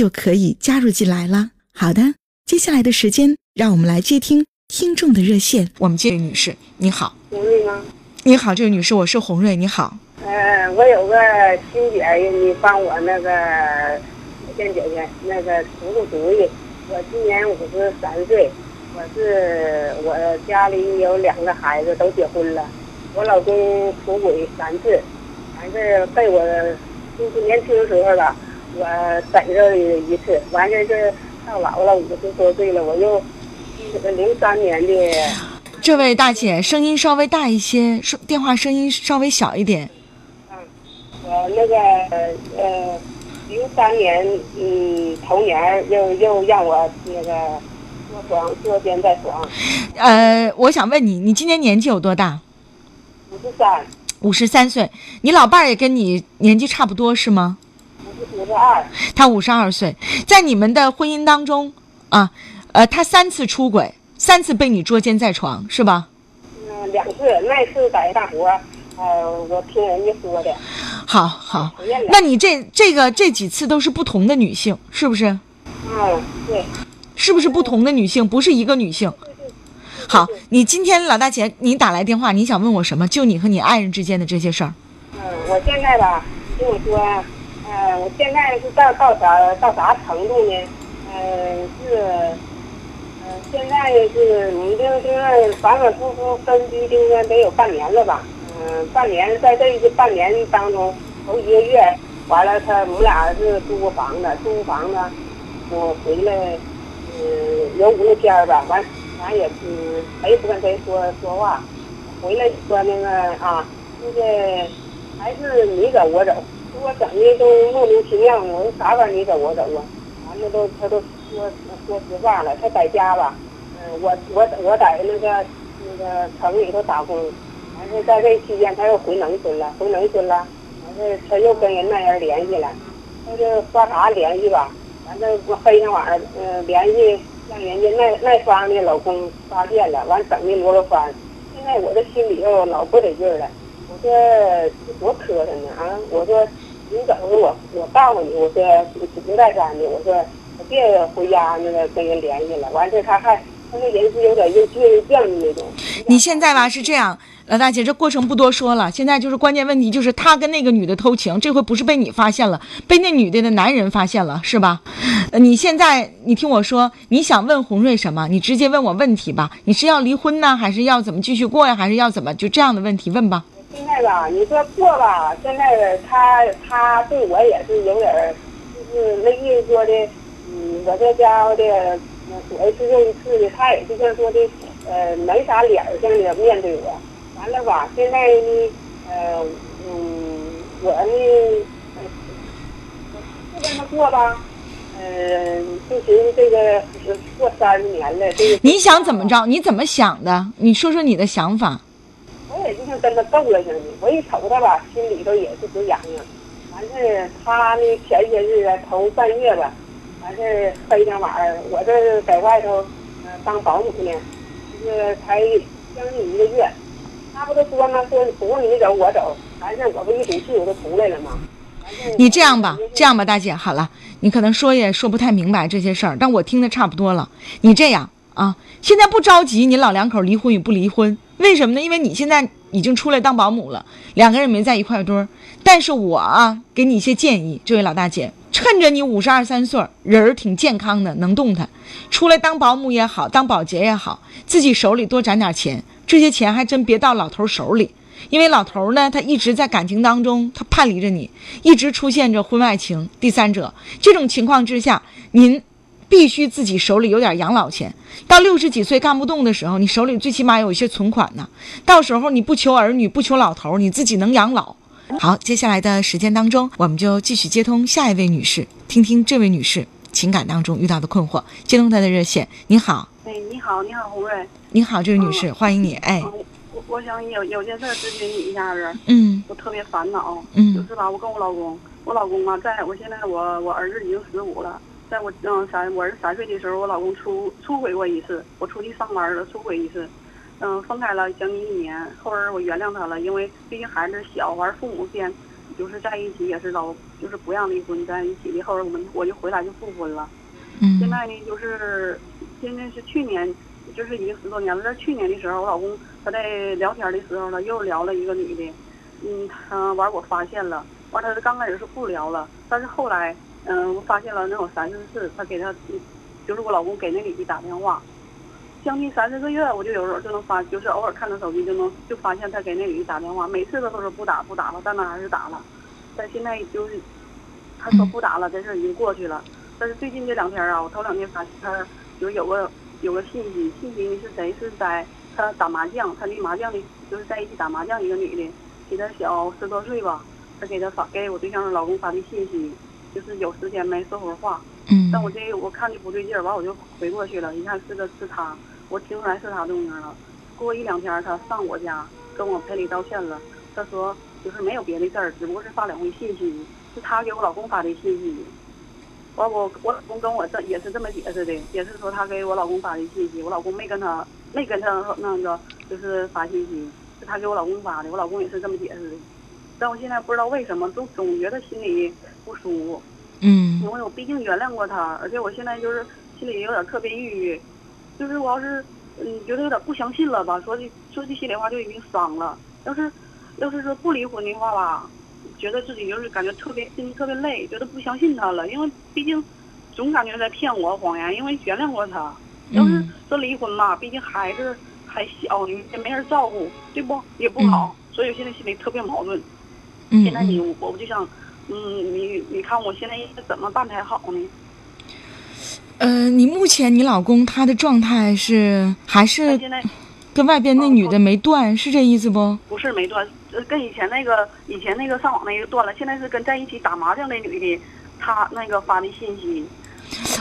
就可以加入进来了。好的，接下来的时间，让我们来接听听众的热线。我们接女士，你好，红瑞吗？你好，这位女士，我是红瑞，你好。呃，我有个亲姐，你帮我那个先姐姐那个出出主意。我今年五十三岁，我是我家里有两个孩子都结婚了，我老公出轨三次，完事被我就是年轻的时候吧。我逮着一次，完事是到老了五十多岁了，我又零三年的。这位大姐，声音稍微大一些，说电话声音稍微小一点。嗯，我那个呃，零三年嗯头年又又让我那个做床做肩带双。呃，我想问你，你今年年纪有多大？五十三。五十三岁，你老伴儿也跟你年纪差不多是吗？五十二，他五十二岁，在你们的婚姻当中啊，呃，他三次出轨，三次被你捉奸在床，是吧？嗯，两次，那次在大伯，呃，我听人家说的。好好，那你这这个这几次都是不同的女性，是不是？嗯，对。是不是不同的女性？不是一个女性。好，你今天老大姐，你打来电话，你想问我什么？就你和你爱人之间的这些事儿。嗯，我现在吧，听我说。嗯，我现在是到到啥到啥程度呢？嗯，是，嗯，现在是已经就是反反复复分居，应该得有半年了吧？嗯，半年，在这个半年当中，头一个月，完了他我俩是租房子，租房子，我回来，嗯，有五六天吧，完，完也是，谁不跟谁说说话，回来说那个啊，那个还是你走我走。我整的都莫名其妙，我说啥玩意儿你走我走啊？完了都他都说说实话了，他在家吧，嗯，我我我在那个那个城里头打工，完事在这期间他又回农村了，回农村了，完事他又跟人那人联系了，他就刷啥联系吧，完了我黑天晚上嗯联系让人家那那方的老公发现了，完整的罗罗翻，现在我这心里头老不得劲了，我说这多磕碜呢啊，我说。你走，我我告诉你，我说不带干的，我说别回家那个跟人联系了。完事他还他那人是有点又倔又犟的那种。你现在吧是这样，老大姐，这过程不多说了。现在就是关键问题，就是他跟那个女的偷情，这回不是被你发现了，被那女的的男人发现了，是吧？你现在你听我说，你想问洪瑞什么？你直接问我问题吧。你是要离婚呢，还是要怎么继续过呀？还是要怎么就这样的问题问吧？现在吧，你说过吧，现在他他对我也是有点，就是那意思说的，嗯，我这家伙的，左一次右一次的，他也是像说的，呃，没啥脸儿上的面对我。完了吧，现在呢，呃，嗯，我呢，不跟他过吧，嗯，就寻思这个过三十年了，这个。你想怎么着？你怎么想的？你说说你的想法。我也就像跟他斗了似的，我一瞅他吧，心里头也是直痒痒。完事他呢，前些日子头半月吧，完事黑天晚上，我这在外头，呃，当保姆呢，就是才将近一个月。他不都说吗？说不用你走我走，完事我不一赌气我就出来了吗？你这样吧，这样吧，大姐，好了，你可能说也说不太明白这些事儿，但我听的差不多了。你这样啊，现在不着急，你老两口离婚与不离婚。为什么呢？因为你现在已经出来当保姆了，两个人没在一块堆儿。但是我啊，给你一些建议，这位老大姐，趁着你五十二三岁，人儿挺健康的，能动弹，出来当保姆也好，当保洁也好，自己手里多攒点钱，这些钱还真别到老头手里，因为老头呢，他一直在感情当中，他叛离着你，一直出现着婚外情、第三者。这种情况之下，您必须自己手里有点养老钱，到六十几岁干不动的时候，你手里最起码有一些存款呢。到时候你不求儿女，不求老头，你自己能养老。好，接下来的时间当中，我们就继续接通下一位女士，听听这位女士情感当中遇到的困惑。接通她的热线，你好，哎，你好，你好，红瑞。你好，这位女士，欢迎你。哎，我我想有有件事咨询你一下子。嗯我特别烦恼。嗯就是吧，我跟我老公，我老公嘛，在我现在我我儿子已经十五了，在我嗯三我儿子三岁的时候，我老公出出轨过一次，我出去上班了，出轨一次。嗯，分开了将近一年，后边我原谅他了，因为毕竟孩子小，完父母间就是在一起也是老就是不让离婚在一起的，后边我们我就回来就复婚了。嗯现在呢，就是现在是去年，就是已经十多年了。在去年的时候，我老公他在聊天的时候呢，又聊了一个女的，嗯，他完我发现了，完他刚开始是不聊了，但是后来，嗯，我发现了能有三四次，他给他，就是我老公给那女的打电话，将近三四个月，我就有时候就能发，就是偶尔看他手机就能就发现他给那女的打电话，每次他都说不打不打了，但他还是打了，但现在就是他说不打了，这事已经过去了。但是最近这两天啊，我头两天发现他就有个有个信息，信息是谁？是在他打麻将，他那麻将的就是在一起打麻将一个女的，比他小十多岁吧，他给他发给我对象的老公发的信息，就是有时间没说会儿话，嗯但我这我看着不对劲儿，完我就回过去了，一看是个是他，我听出来是他动静了。过一两天他上我家跟我赔礼道歉了，他说就是没有别的事儿，只不过是发两回信息，是他给我老公发的信息。完我我老公跟我这也是这么解释的，也是说他给我老公发的信息，我老公没跟他没跟他那个就是发信息，是他给我老公发的，我老公也是这么解释的。但我现在不知道为什么，总总觉得心里不舒服。嗯因为我毕竟原谅过他，而且我现在就是心里有点特别抑郁，就是我要是嗯觉得有点不相信了吧，说句说句心里话就已经伤了。要是要是说不离婚的话吧，觉得自己就是感觉特别心里特别累，觉得不相信他了，因为毕竟总感觉在骗我谎言，因为原谅过他。要是嗯说离婚嘛，毕竟孩子还小呢，也没人照顾，对不？也不好，所以我现在心里特别矛盾。嗯现在你嗯我我就想，嗯，你你看我现在应该怎么办才好呢？呃，你目前你老公他的状态是还是跟外边那女的没断，是这意思不？不是没断，呃跟以前那个以前那个上网那个断了，现在是跟在一起打麻将那女的，她那个发的信息。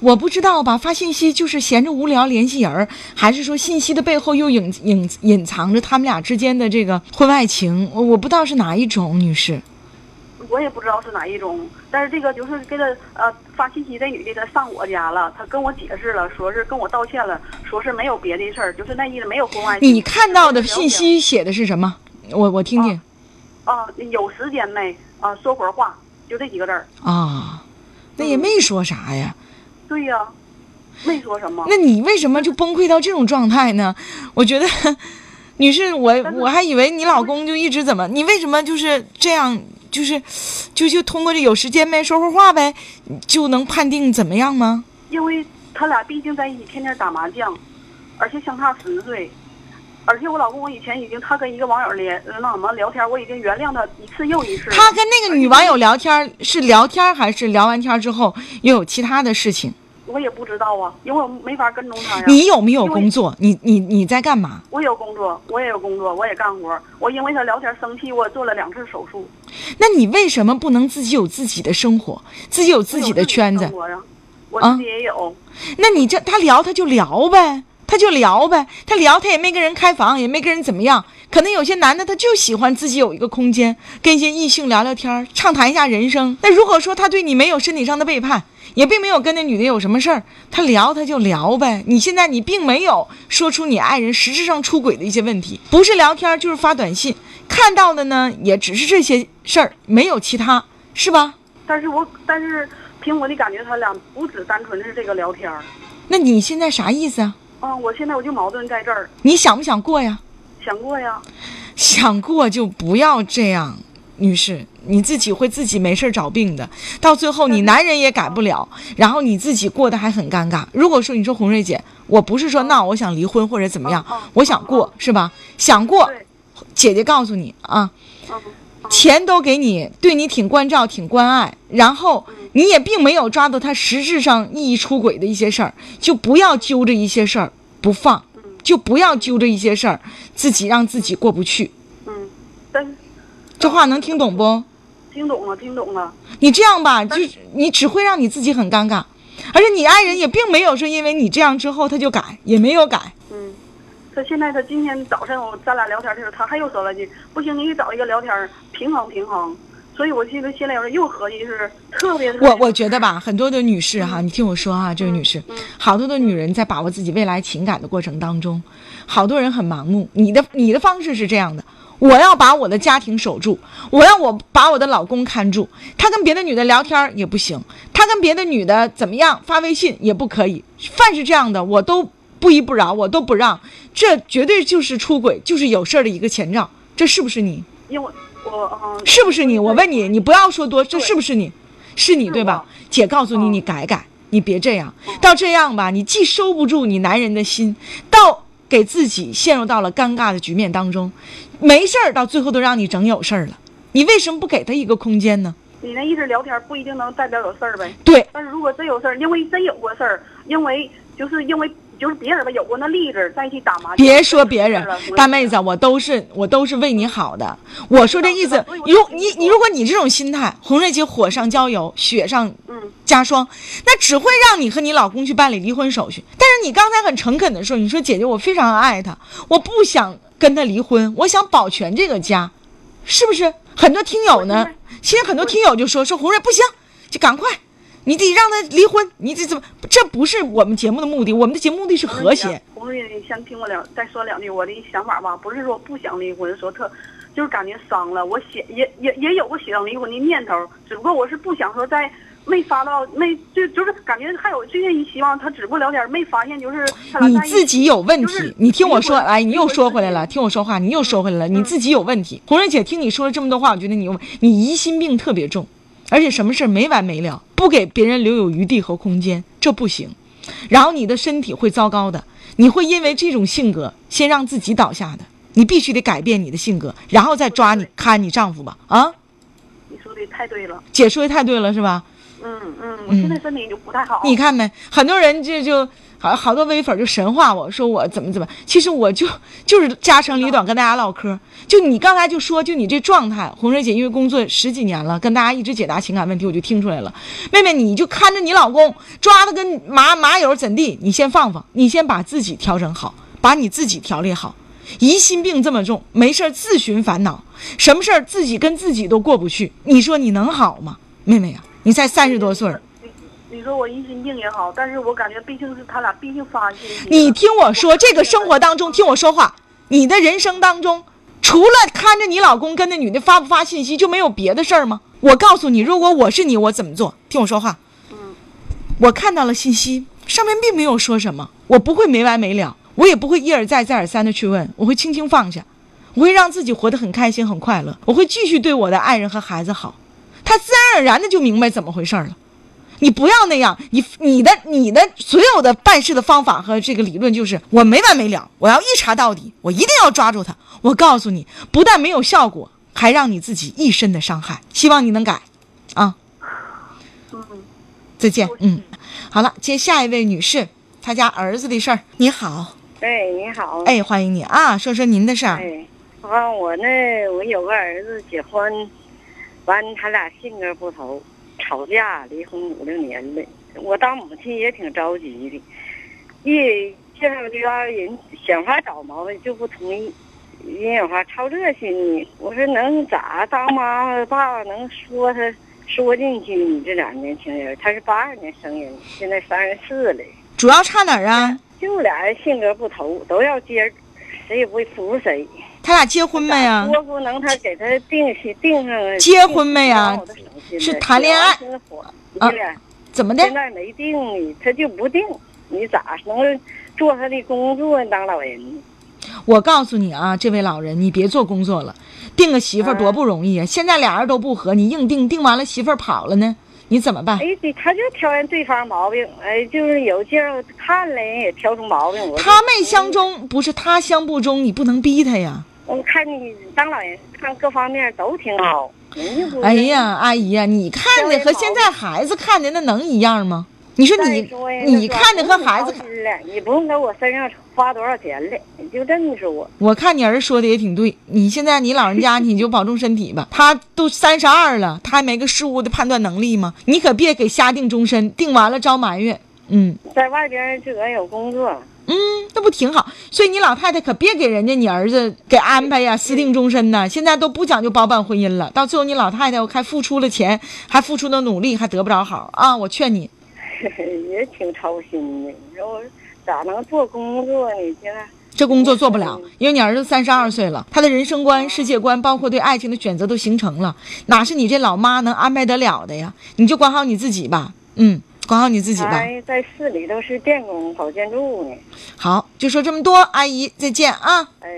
我不知道吧，发信息就是闲着无聊联系人儿，还是说信息的背后又隐隐隐藏着他们俩之间的这个婚外情？我我不知道是哪一种，女士。我也不知道是哪一种，但是这个就是给他呃发信息，这女的她上我家了，她跟我解释了，说是跟我道歉了，说是没有别的事儿，就是那意思没有婚外情。你看到的信息写的是什么？我我听听啊，有时间没啊？说会儿话，就这几个字儿。啊，那也没说啥呀。对呀、没说什么。那你为什么就崩溃到这种状态呢？我觉得，女士，我我还以为你老公就一直怎么，你为什么就是这样，就是就就通过这有时间呗，说会儿话呗，就能判定怎么样吗？因为他俩毕竟在一起，天天打麻将，而且相差十岁，而且我老公我以前已经他跟一个网友连呃那什么聊天，我已经原谅他一次又一次。他跟那个女网友聊天是聊天还是聊完天之后又有其他的事情？我也不知道啊，因为我没法跟踪他呀。你有没有工作？你你你在干嘛？我有工作，我也有工作，我也干活。我因为他聊天生气，我做了两次手术。那你为什么不能自己有自己的生活，自己有自己的圈子我也有。那你这他聊他就聊呗，他就聊呗，他聊他也没跟人开房，也没跟人怎么样。可能有些男的他就喜欢自己有一个空间，跟一些异性聊聊天，畅谈一下人生。那如果说他对你没有身体上的背叛，也并没有跟那女的有什么事儿，他聊他就聊呗。你现在你并没有说出你爱人实质上出轨的一些问题，不是聊天就是发短信，看到的呢也只是这些事儿，没有其他，是吧？但是我但是凭我的感觉，他俩不只单纯是这个聊天儿。那你现在啥意思啊？啊，我现在我就矛盾在这儿，你想不想过呀？想过呀。想过就不要这样，女士，你自己会自己没事儿找病的，到最后你男人也改不了，然后你自己过得还很尴尬。如果说你说红瑞姐，我不是说闹，我想离婚或者怎么样我想过是吧？想过，对，姐姐告诉你啊，嗯，钱都给你，对你挺关照、挺关爱，然后你也并没有抓到他实质上意义出轨的一些事儿，就不要揪着一些事儿不放，就不要揪着一些事儿，自己让自己过不去。嗯，但是这话能听懂不？听懂了，听懂了。你这样吧，就是你只会让你自己很尴尬，而且你爱人也并没有说因为你这样之后他就改，也没有改。嗯，他现在他今天早上我咱俩聊天的时候，他还又说了句：“不行，你得找一个聊天平衡平衡。”所以我现在现在又合计是特别特别我我觉得吧，很多的女士哈，你听我说啊，这位女士，好多的女人在把握自己未来情感的过程当中，好多人很盲目。你的你的方式是这样的，我要把我的家庭守住，我要我把我的老公看住，他跟别的女的聊天也不行，他跟别的女的怎么样发微信也不可以，凡是这样的我都不依不饶，我都不让，这绝对就是出轨，就是有事儿的一个前兆，这是不是你？因为我嗯是不是你？我问你，你不要说多，这是不是你？是你对吧？姐告诉你，嗯你改改，你别这样。到这样吧，你既收不住你男人的心，到给自己陷入到了尴尬的局面当中，没事儿，到最后都让你整有事儿了。你为什么不给他一个空间呢？你那意思聊天不一定能代表有事儿呗。对，但是如果真有事儿，因为真有过事儿，因为就是因为就是别人吧有过那例子，在一起打麻将。别说别人，大妹子，我都是我都是为你好的。我说这意思如你你如果你这种心态，红瑞姐火上浇油，雪上嗯加霜，那只会让你和你老公去办理离婚手续。但是你刚才很诚恳的说，你说姐姐，我非常爱他，我不想跟他离婚，我想保全这个家，是不是？很多听友呢，现在很多听友就说说红瑞不行，就赶快，你得让他离婚，你这怎么？这不是我们节目的目的，我们的节目目的是和谐。红瑞，你先听我两再说两句。我的想法吧，不是说不想离婚，说特就是感觉伤了。我想也也也有过想离婚的念头，只不过我是不想说在没发到没就就是感觉还有这些希望，他只不过聊天没发现就是你自己有问题就是，你听我说，哎，你又说回来了，听我说话，你又说回来了，你嗯自己有问题。红瑞姐，听你说了这么多话，我觉得你有你疑心病特别重，而且什么事儿没完没了，不给别人留有余地和空间，这不行。然后你的身体会糟糕的，你会因为这种性格先让自己倒下的。你必须得改变你的性格，然后再抓你看你丈夫吧。啊，你说的太对了，姐说的太对了，是吧？嗯嗯，我现在身体就不太好。你看没？很多人这就好好多微粉就神话我说我怎么怎么，其实我就 就是家长里短跟大家唠嗑。就你刚才就说，就你这状态，红水姐因为工作十几年了，跟大家一直解答情感问题，我就听出来了。妹妹，你就看着你老公抓的跟麻麻友怎地，你先放放，你先把自己调整好，把你自己调理好。疑心病这么重，没事自寻烦恼，什么事儿自己跟自己都过不去，你说你能好吗？妹妹呀、你才三十多岁儿。你你说我疑心病也好，但是我感觉毕竟是他俩毕竟发信息。你听我说，这个生活当中，听我说话，你的人生当中，除了看着你老公跟那女的发不发信息，就没有别的事儿吗？我告诉你，如果我是你，我怎么做？听我说话。嗯我看到了信息，上面并没有说什么，我不会没完没了，我也不会一而再再而三的去问，我会轻轻放下，我会让自己活得很开心很快乐，我会继续对我的爱人和孩子好，他自然而然的就明白怎么回事儿了。你不要那样，你你的你的所有的办事的方法和这个理论就是我没完没了，我要一查到底，我一定要抓住他。我告诉你，不但没有效果，还让你自己一身的伤害。希望你能改，啊，嗯，再见，嗯，好了，接下一位女士，她家儿子的事儿。你好，哎，你好。哎，欢迎你啊，说说您的事儿。哎，啊，我那，我有个儿子结婚，完他俩性格不同，吵架离婚五六年了。我当母亲也挺着急的，一介绍对象人想法找毛病就不同意，人有话操这心呢。我说能咋当妈妈爸爸能说他说进去？你这俩年轻人，他是八二年生人，现在三十四了。主要差哪儿啊？就俩人性格不投，都要接儿，谁也不会服谁。他俩结婚没呀？说不能他给他定下定上。结婚没呀是谈恋爱啊怎么的现？在没定呢，他就不定，你咋能做他的工作呢？当老人呢？我告诉你啊，这位老人，你别做工作了，定个媳妇儿多不容易啊！现在俩人都不和，你硬定，定完了媳妇儿跑了呢，你怎么办？哎，对，他就挑人对方毛病，哎，就是有劲儿看了人也挑出毛病。我他没相中，不是他相不中，你不能逼他呀。我看你当老人，看各方面都挺好。哎呀，阿姨呀，你看的和现在孩子看的那能一样吗？你说你你看的和孩子，你不用在我身上花多少钱了，你就这么说。我看你儿子说的也挺对，你现在你老人家你就保重身体吧。他都三十二了，他还没个事物的判断能力吗？你可别给瞎定终身，定完了招埋怨。嗯，在外边自个有工作。嗯，那不挺好？所以你老太太可别给人家你儿子给安排呀，私定终身呢。现在都不讲究包办婚姻了，到最后你老太太还付出了钱，还付出了努力，还得不着好啊！我劝你，也挺操心的。你说我咋能做工作呢？现在这工作做不了，因为你儿子三十二岁了，他的人生观、世界观，包括对爱情的选择都形成了，哪是你这老妈能安排得了的呀？你就管好你自己吧，嗯。管好你自己吧。在市里头是电工，搞建筑呢。好，就说这么多，阿姨再见啊。哎。